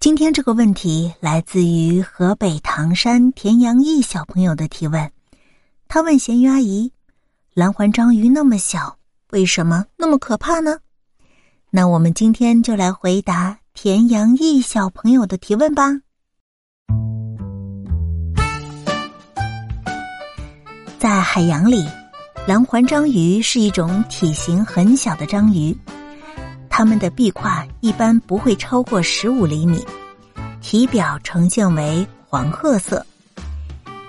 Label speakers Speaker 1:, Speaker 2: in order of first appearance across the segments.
Speaker 1: 今天这个问题来自于河北唐山田阳义小朋友的提问，他问咸鱼阿姨：“蓝环章鱼那么小，为什么那么可怕呢？”那我们今天就来回答田阳义小朋友的提问吧。在海洋里，蓝环章鱼是一种体型很小的章鱼，它们的壁跨一般不会超过十五厘米，体表呈现为黄褐色，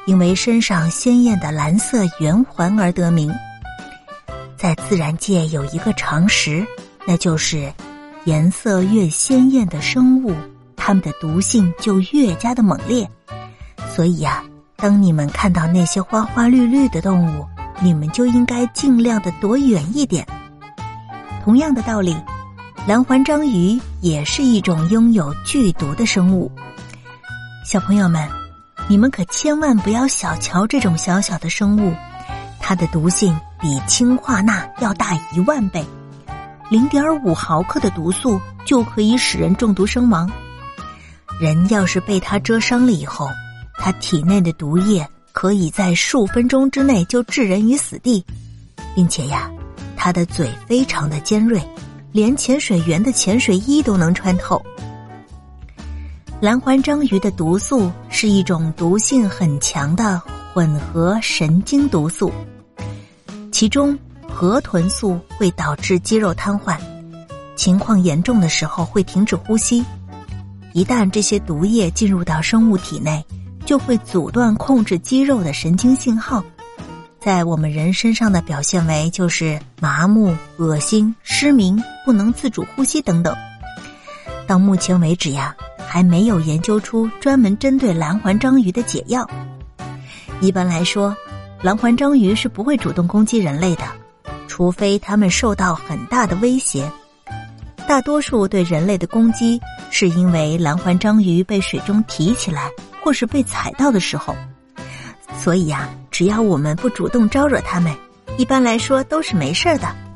Speaker 1: 因为身上鲜艳的蓝色圆环而得名。在自然界有一个常识，那就是颜色越鲜艳的生物，它们的毒性就越加的猛烈。所以呀。当你们看到那些花花绿绿的动物，你们就应该尽量的躲远一点。同样的道理，蓝环章鱼也是一种拥有剧毒的生物。小朋友们，你们可千万不要小瞧这种小小的生物，它的毒性比氢化钠要大一万倍，零点五毫克的毒素就可以使人中毒身亡。人要是被它蛰伤了以后，它体内的毒液可以在数分钟之内就置人于死地，并且呀，它的嘴非常的尖锐，连潜水员的潜水衣都能穿透。蓝环章鱼的毒素是一种毒性很强的混合神经毒素，其中河豚素会导致肌肉瘫痪，情况严重的时候会停止呼吸。一旦这些毒液进入到生物体内，就会阻断控制肌肉的神经信号，在我们人身上的表现为就是麻木、恶心、失明、不能自主呼吸等等。到目前为止呀，还没有研究出专门针对蓝环章鱼的解药。一般来说，蓝环章鱼是不会主动攻击人类的，除非它们受到很大的威胁。大多数对人类的攻击，是因为蓝环章鱼被水中提起来。或是被踩到的时候，所以呀，只要我们不主动招惹他们，一般来说都是没事的。